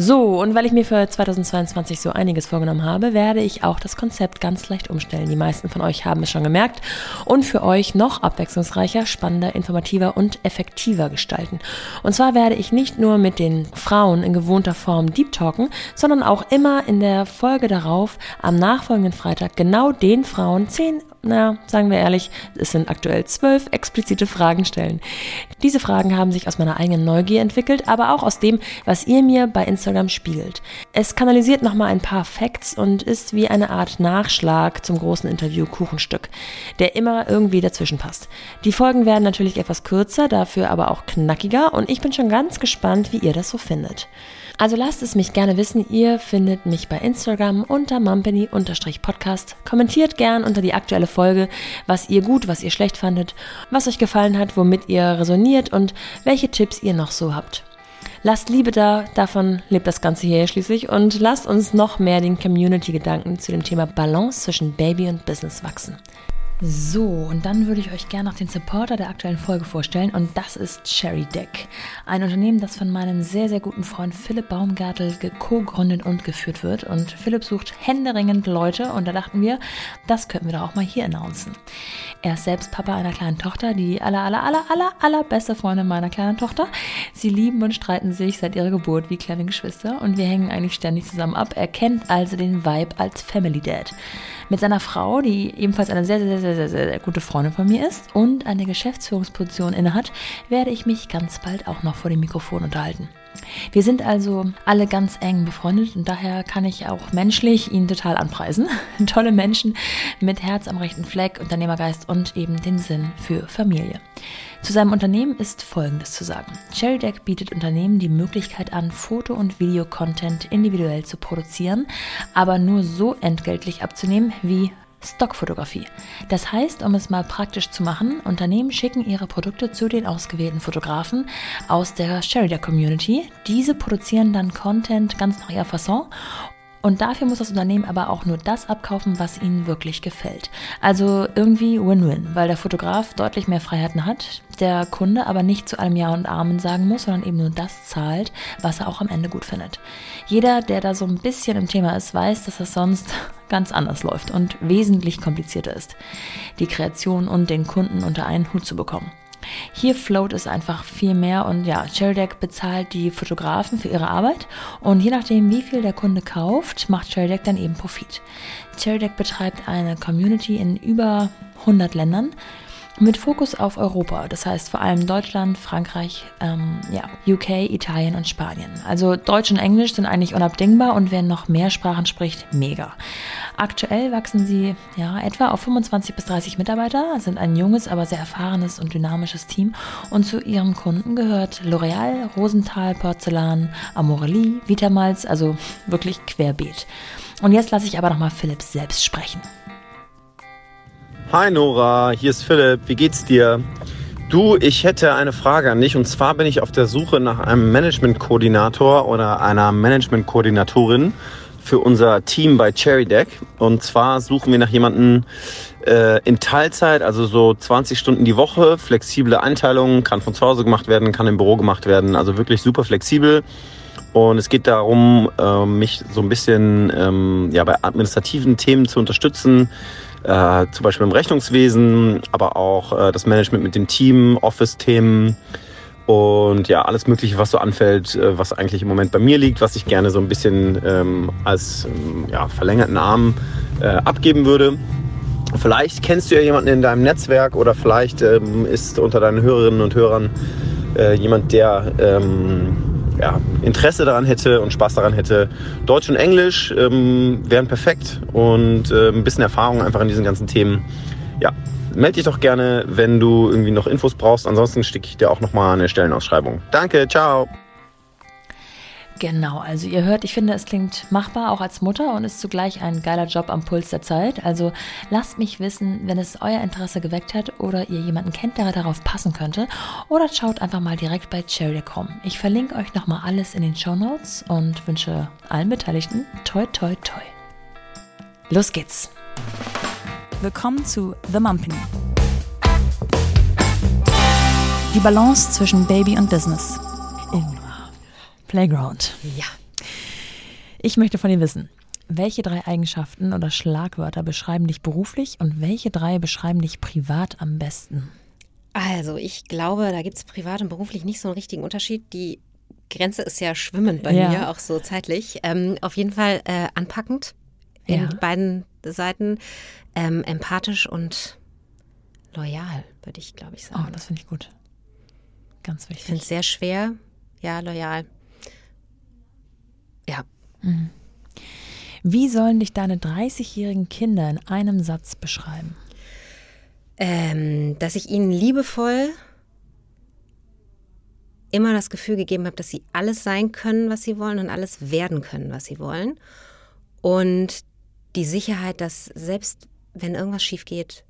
So, und weil ich mir für 2022 so einiges vorgenommen habe, werde ich auch das Konzept ganz leicht umstellen. Die meisten von euch haben es schon gemerkt und für euch noch abwechslungsreicher, spannender, informativer und effektiver gestalten. Und zwar werde ich nicht nur mit den Frauen in gewohnter Form Deep Talken, sondern auch immer in der Folge darauf am nachfolgenden Freitag genau den Frauen zehn na, sagen wir ehrlich, es sind aktuell zwölf explizite Fragen stellen. Diese Fragen haben sich aus meiner eigenen Neugier entwickelt, aber auch aus dem, was ihr mir bei Instagram spiegelt. Es kanalisiert nochmal ein paar Facts und ist wie eine Art Nachschlag zum großen Interview Kuchenstück, der immer irgendwie dazwischen passt. Die Folgen werden natürlich etwas kürzer, dafür aber auch knackiger und ich bin schon ganz gespannt, wie ihr das so findet. Also lasst es mich gerne wissen. Ihr findet mich bei Instagram unter mumpany-podcast. Kommentiert gern unter die aktuelle Folge, was ihr gut, was ihr schlecht fandet, was euch gefallen hat, womit ihr resoniert und welche Tipps ihr noch so habt. Lasst Liebe da, davon lebt das Ganze hier schließlich und lasst uns noch mehr den Community-Gedanken zu dem Thema Balance zwischen Baby und Business wachsen. So, und dann würde ich euch gerne noch den Supporter der aktuellen Folge vorstellen und das ist Cherry Deck. Ein Unternehmen, das von meinem sehr, sehr guten Freund Philipp Baumgartel co-gründet und geführt wird. Und Philipp sucht händeringend Leute und da dachten wir, das könnten wir doch auch mal hier announcen. Er ist selbst Papa einer kleinen Tochter, die aller, aller, aller, aller, aller beste Freundin meiner kleinen Tochter. Sie lieben und streiten sich seit ihrer Geburt wie kleine Geschwister und wir hängen eigentlich ständig zusammen ab. Er kennt also den Vibe als Family Dad mit seiner Frau, die ebenfalls eine sehr, sehr, sehr, sehr, sehr, gute Freundin von mir ist und eine Geschäftsführungsposition innehat, werde ich mich ganz bald auch noch vor dem Mikrofon unterhalten. Wir sind also alle ganz eng befreundet und daher kann ich auch menschlich ihn total anpreisen. Tolle Menschen mit Herz am rechten Fleck, Unternehmergeist und eben den Sinn für Familie. Zu seinem Unternehmen ist Folgendes zu sagen. CherryDeck bietet Unternehmen die Möglichkeit an, Foto- und Videocontent individuell zu produzieren, aber nur so entgeltlich abzunehmen wie Stockfotografie. Das heißt, um es mal praktisch zu machen, Unternehmen schicken ihre Produkte zu den ausgewählten Fotografen aus der Sheridan Community. Diese produzieren dann Content ganz nach ihrer Fasson und dafür muss das Unternehmen aber auch nur das abkaufen, was ihnen wirklich gefällt. Also irgendwie Win-Win, weil der Fotograf deutlich mehr Freiheiten hat, der Kunde aber nicht zu allem Ja und Amen sagen muss, sondern eben nur das zahlt, was er auch am Ende gut findet. Jeder, der da so ein bisschen im Thema ist, weiß, dass das sonst ganz anders läuft und wesentlich komplizierter ist, die Kreation und den Kunden unter einen Hut zu bekommen. Hier float es einfach viel mehr und ja, Cherrydeck bezahlt die Fotografen für ihre Arbeit und je nachdem, wie viel der Kunde kauft, macht Cherrydeck dann eben Profit. Cherrydeck betreibt eine Community in über 100 Ländern mit Fokus auf Europa, das heißt vor allem Deutschland, Frankreich, ähm, ja, UK, Italien und Spanien. Also Deutsch und Englisch sind eigentlich unabdingbar und wer noch mehr Sprachen spricht, mega. Aktuell wachsen sie ja etwa auf 25 bis 30 Mitarbeiter, sind ein junges, aber sehr erfahrenes und dynamisches Team und zu ihrem Kunden gehört L'Oreal, Rosenthal, Porzellan, Amorelie, Vitamals, also wirklich querbeet. Und jetzt lasse ich aber nochmal Philipp selbst sprechen. Hi Nora, hier ist Philipp. Wie geht's dir? Du, ich hätte eine Frage an dich und zwar bin ich auf der Suche nach einem Management-Koordinator oder einer Management-Koordinatorin für unser Team bei Cherry Deck. Und zwar suchen wir nach jemandem äh, in Teilzeit, also so 20 Stunden die Woche, flexible Einteilungen, kann von zu Hause gemacht werden, kann im Büro gemacht werden, also wirklich super flexibel. Und es geht darum, äh, mich so ein bisschen ähm, ja, bei administrativen Themen zu unterstützen, äh, zum Beispiel im Rechnungswesen, aber auch äh, das Management mit dem Team, Office-Themen und ja, alles Mögliche, was so anfällt, äh, was eigentlich im Moment bei mir liegt, was ich gerne so ein bisschen ähm, als ähm, ja, verlängerten Arm äh, abgeben würde. Vielleicht kennst du ja jemanden in deinem Netzwerk oder vielleicht ähm, ist unter deinen Hörerinnen und Hörern äh, jemand, der ähm, ja, Interesse daran hätte und Spaß daran hätte. Deutsch und Englisch ähm, wären perfekt und äh, ein bisschen Erfahrung einfach in diesen ganzen Themen. Ja, melde dich doch gerne, wenn du irgendwie noch Infos brauchst. Ansonsten stecke ich dir auch nochmal eine Stellenausschreibung. Danke, ciao. Genau, also ihr hört, ich finde, es klingt machbar, auch als Mutter und ist zugleich ein geiler Job am Puls der Zeit. Also lasst mich wissen, wenn es euer Interesse geweckt hat oder ihr jemanden kennt, der darauf passen könnte. Oder schaut einfach mal direkt bei Cherry.com. Ich verlinke euch nochmal alles in den Show Notes und wünsche allen Beteiligten toi toi toi. Los geht's! Willkommen zu The Mumpany. Die Balance zwischen Baby und Business. Playground. Ja. Ich möchte von dir wissen, welche drei Eigenschaften oder Schlagwörter beschreiben dich beruflich und welche drei beschreiben dich privat am besten? Also, ich glaube, da gibt es privat und beruflich nicht so einen richtigen Unterschied. Die Grenze ist ja schwimmend bei Ja. mir, auch so zeitlich. Ähm, auf jeden Fall äh, anpackend in Ja. beiden Seiten, ähm, empathisch und loyal, würde ich, glaube ich, sagen. Oh, das finde ich gut. Ganz ich finde wichtig. es sehr schwer. Ja, loyal. Ja, Wie sollen dich deine 30-jährigen Kinder in einem Satz beschreiben? ähm, dass ich ihnen liebevoll immer das Gefühl gegeben habe, dass sie alles sein können, was sie wollen und alles werden können, was sie wollen. Und die Sicherheit, dass selbst wenn irgendwas schief geht,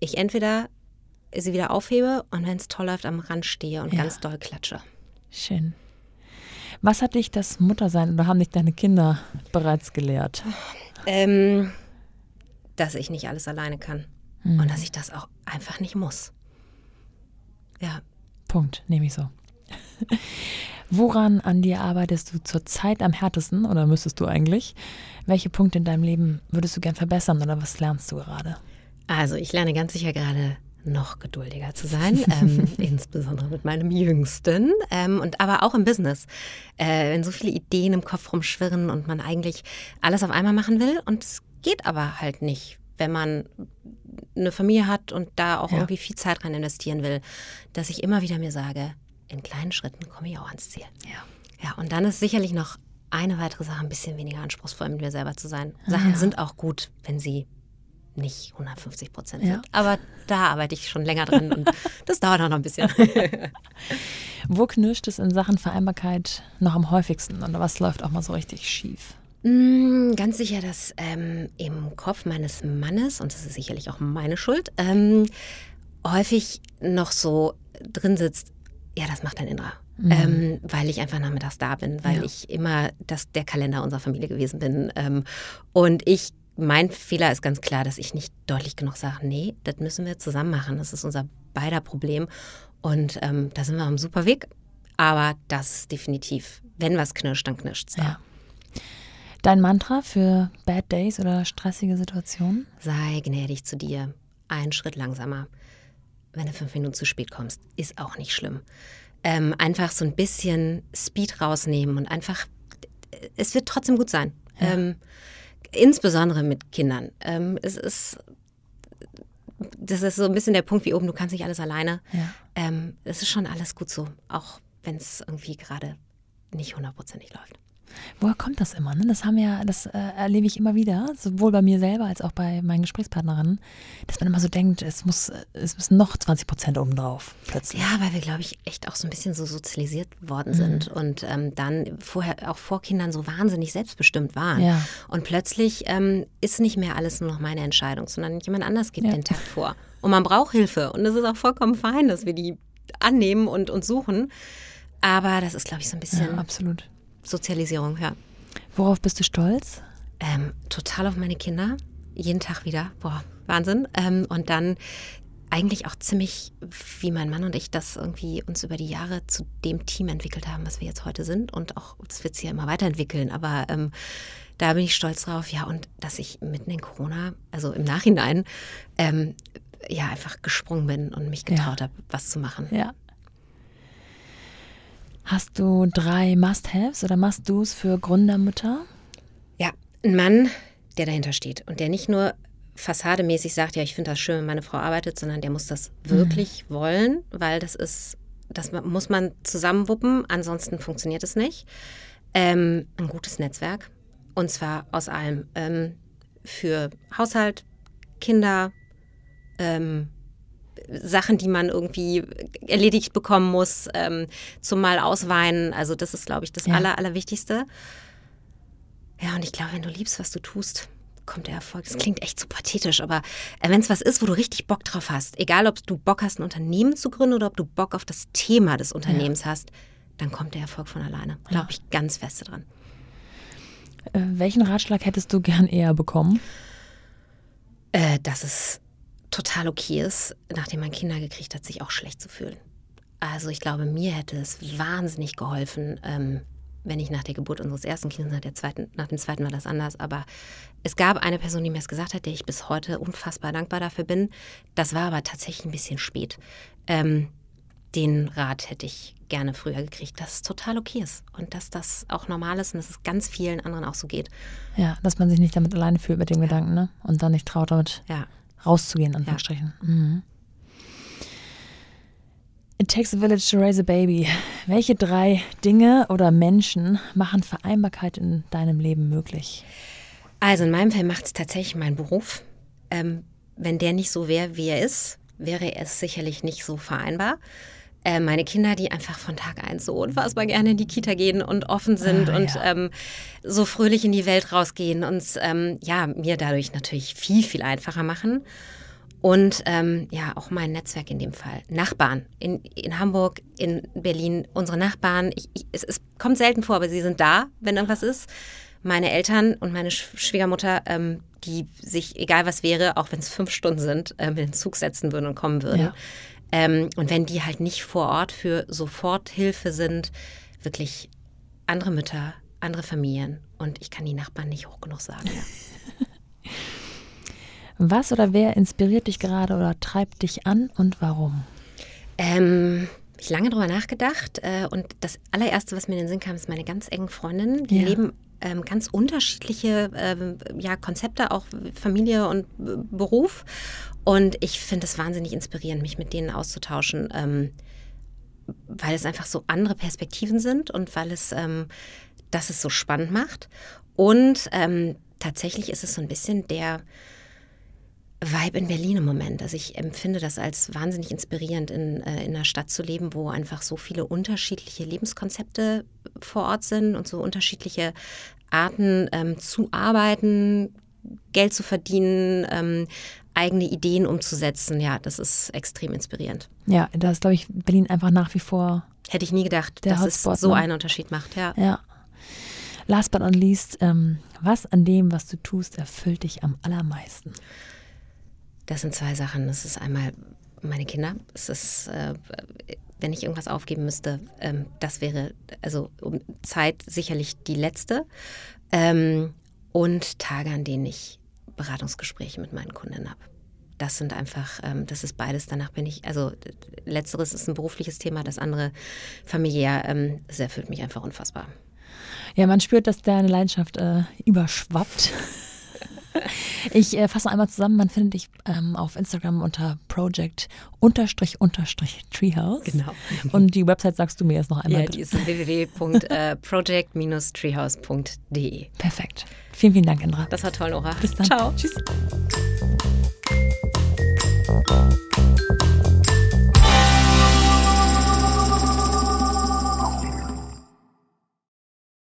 ich entweder sie wieder aufhebe und wenn es toll läuft, am Rand stehe und Ja. ganz doll klatsche. Schön. Was hat dich das Muttersein oder haben dich deine Kinder bereits gelehrt? Ähm, dass ich nicht alles alleine kann und dass ich das auch einfach nicht muss. Ja, Punkt, nehme ich so. Woran an dir arbeitest du zurzeit am härtesten oder müsstest du eigentlich? Welche Punkte in deinem Leben würdest du gern verbessern oder was lernst du gerade? Also ich lerne ganz sicher gerade noch geduldiger zu sein, ähm, insbesondere mit meinem Jüngsten ähm, und aber auch im Business. Äh, wenn so viele Ideen im Kopf rumschwirren und man eigentlich alles auf einmal machen will und es geht aber halt nicht, wenn man eine Familie hat und da auch Ja. irgendwie viel Zeit rein investieren will, dass ich immer wieder mir sage, in kleinen Schritten komme ich auch ans Ziel. Ja. Ja, und dann ist sicherlich noch eine weitere Sache, ein bisschen weniger anspruchsvoll mit mir selber zu sein. Sachen ja. sind auch gut, wenn sie nicht 150 Prozent Ja. sind. Aber da arbeite ich schon länger dran und das dauert auch noch ein bisschen. Wo knirscht es in Sachen Vereinbarkeit noch am häufigsten oder was läuft auch mal so richtig schief? Mm, Ganz sicher, dass ähm, im Kopf meines Mannes, und das ist sicherlich auch meine Schuld, ähm, häufig noch so drin sitzt, ja, das macht dein Innerer. Ähm, weil ich einfach nachmittags da bin, weil Ja. ich immer das, der Kalender unserer Familie gewesen bin. Ähm, und ich, mein Fehler ist ganz klar, dass ich nicht deutlich genug sage, nee, das müssen wir zusammen machen. Das ist unser beider Problem. Und ähm, da sind wir am super Weg. Aber das ist definitiv, wenn was knirscht, dann knirscht es da. Ja. Dein Mantra für Bad Days oder stressige Situationen? Sei gnädig zu dir. Einen Schritt langsamer. Wenn du fünf Minuten zu spät kommst, ist auch nicht schlimm. Ähm, einfach so ein bisschen Speed rausnehmen und einfach, es wird trotzdem gut sein. Ähm, insbesondere mit Kindern. Ähm, es ist, das ist so ein bisschen der Punkt wie oben, du kannst nicht alles alleine. Ja. Ähm, es ist schon alles gut so, auch wenn es irgendwie gerade nicht hundertprozentig läuft. Woher kommt das immer? Ne? Das haben ja, das äh, erlebe ich immer wieder, sowohl bei mir selber als auch bei meinen Gesprächspartnerinnen, dass man immer so denkt, es muss, äh, es müssen noch 20 Prozent obendrauf plötzlich. Ja, weil wir, glaube ich, echt auch so ein bisschen so sozialisiert worden sind und ähm, dann vorher auch vor Kindern so wahnsinnig selbstbestimmt waren. Ja. Und plötzlich ähm, ist nicht mehr alles nur noch meine Entscheidung, sondern jemand anders gibt Ja. den Takt vor. Und man braucht Hilfe. Und es ist auch vollkommen fein, dass wir die annehmen und, und suchen. Aber das ist, glaube ich, so ein bisschen Ja, absolut. Sozialisierung, ja. Worauf bist du stolz? Ähm, total auf meine Kinder. Jeden Tag wieder. Boah, Wahnsinn. Ähm, und dann eigentlich auch ziemlich, wie mein Mann und ich das irgendwie uns über die Jahre zu dem Team entwickelt haben, was wir jetzt heute sind. Und auch, das wird sich ja immer weiterentwickeln. Aber ähm, da bin ich stolz drauf. Ja, und dass ich mitten in Corona, also im Nachhinein, ähm, ja, einfach gesprungen bin und mich getraut habe, was zu machen. Ja. Hast du drei Must-Haves oder Must-Dos für Gründermütter? Ja, ein Mann, der dahinter steht und der nicht nur fassademäßig sagt, ja, ich finde das schön, wenn meine Frau arbeitet, sondern der muss das wirklich wollen, weil das ist, das muss man zusammenwuppen, ansonsten funktioniert es nicht. Ähm, ein gutes Netzwerk und zwar aus allem. Ähm, für Haushalt, Kinder, ähm, Sachen, die man irgendwie erledigt bekommen muss, ähm, zum Mal ausweinen. Also das ist, glaube ich, das Ja. Aller, Allerwichtigste. Ja, und ich glaube, wenn du liebst, was du tust, kommt der Erfolg. Das klingt echt so pathetisch, aber äh, wenn es was ist, wo du richtig Bock drauf hast, egal ob du Bock hast, ein Unternehmen zu gründen oder ob du Bock auf das Thema des Unternehmens hast, dann kommt der Erfolg von alleine. Glaube ich ganz feste dran. Äh, welchen Ratschlag hättest du gern eher bekommen? Äh, dass es total okay ist, nachdem man Kinder gekriegt hat, sich auch schlecht zu fühlen. Also ich glaube, mir hätte es wahnsinnig geholfen, ähm, wenn ich nach der Geburt unseres ersten Kindes, nach, der zweiten, nach dem zweiten war das anders, aber es gab eine Person, die mir es gesagt hat, der ich bis heute unfassbar dankbar dafür bin. Das war aber tatsächlich ein bisschen spät. Ähm, den Rat hätte ich gerne früher gekriegt, dass es total okay ist und dass das auch normal ist und dass es ganz vielen anderen auch so geht. Ja, dass man sich nicht damit alleine fühlt mit dem ja. Gedanken, ne? Und dann nicht traut, damit ja. Rauszugehen, an Anführungsstrichen. Ja. Mhm. It takes a village to raise a baby. Welche drei Dinge oder Menschen machen Vereinbarkeit in deinem Leben möglich? Also in meinem Fall macht es tatsächlich mein Beruf. Ähm, wenn der nicht so wäre, wie er ist, wäre es sicherlich nicht so vereinbar äh, meine Kinder, die einfach von Tag eins so unfassbar gerne in die Kita gehen und offen sind ah, und ja. ähm, so fröhlich in die Welt rausgehen und ähm, ja, mir dadurch natürlich viel, viel einfacher machen. Und ähm, ja, auch mein Netzwerk in dem Fall. Nachbarn in, in Hamburg, in Berlin, unsere Nachbarn. Ich, ich, es, es, kommt selten vor, aber sie sind da, wenn irgendwas ist. Meine Eltern und meine Schwiegermutter, ähm, die sich, egal was wäre, auch wenn es fünf Stunden sind, äh, mit den Zug setzen würden und kommen würden. Ja. Ähm, und wenn die halt nicht vor Ort für Soforthilfe sind, wirklich andere Mütter, andere Familien. Und ich kann die Nachbarn nicht hoch genug sagen. Ja. Was oder wer inspiriert dich gerade oder treibt dich an und warum? Ähm, ich lange drüber nachgedacht äh, und das allererste, was mir in den Sinn kam, ist meine ganz engen Freundinnen. Die ja. leben ähm, ganz unterschiedliche ähm, ja, Konzepte, auch Familie und äh, Beruf. Und ich finde es wahnsinnig inspirierend, mich mit denen auszutauschen, ähm, weil es einfach so andere Perspektiven sind und weil es ähm, das es so spannend macht. Und ähm, tatsächlich ist es so ein bisschen der Vibe in Berlin im Moment. Also ich empfinde das als wahnsinnig inspirierend, in, äh, in einer Stadt zu leben, wo einfach so viele unterschiedliche Lebenskonzepte vor Ort sind und so unterschiedliche Arten ähm, zu arbeiten, Geld zu verdienen, ähm, eigene Ideen umzusetzen. Ja, das ist extrem inspirierend. Ja, da ist, glaube ich, Berlin einfach nach wie vor. Hätte ich nie gedacht, dass Hotspot, es so ne? einen Unterschied macht. Ja. ja. Last but not least, ähm, was an dem, was du tust, erfüllt dich am allermeisten? Das sind zwei Sachen. Das ist einmal meine Kinder. Es ist, äh, wenn ich irgendwas aufgeben müsste, ähm, das wäre also um Zeit sicherlich die letzte. Ähm, und Tage, an denen ich Beratungsgespräche mit meinen Kunden habe. Das sind einfach, ähm, das ist beides. Danach bin ich, also letzteres ist ein berufliches Thema, das andere familiär. Ähm, das erfüllt mich einfach unfassbar. Ja, man spürt, dass deine Leidenschaft äh, überschwappt. Ich äh, fasse einmal zusammen, man findet dich ähm, auf Instagram unter Project unterstrich unterstrich Treehouse. Genau. Und die Website sagst du mir jetzt noch einmal. Ja, bitte. die ist www.project-treehouse.de. Perfekt. Vielen, vielen Dank, Indra. Das war toll, Nora. Bis dann. Ciao. Tschüss.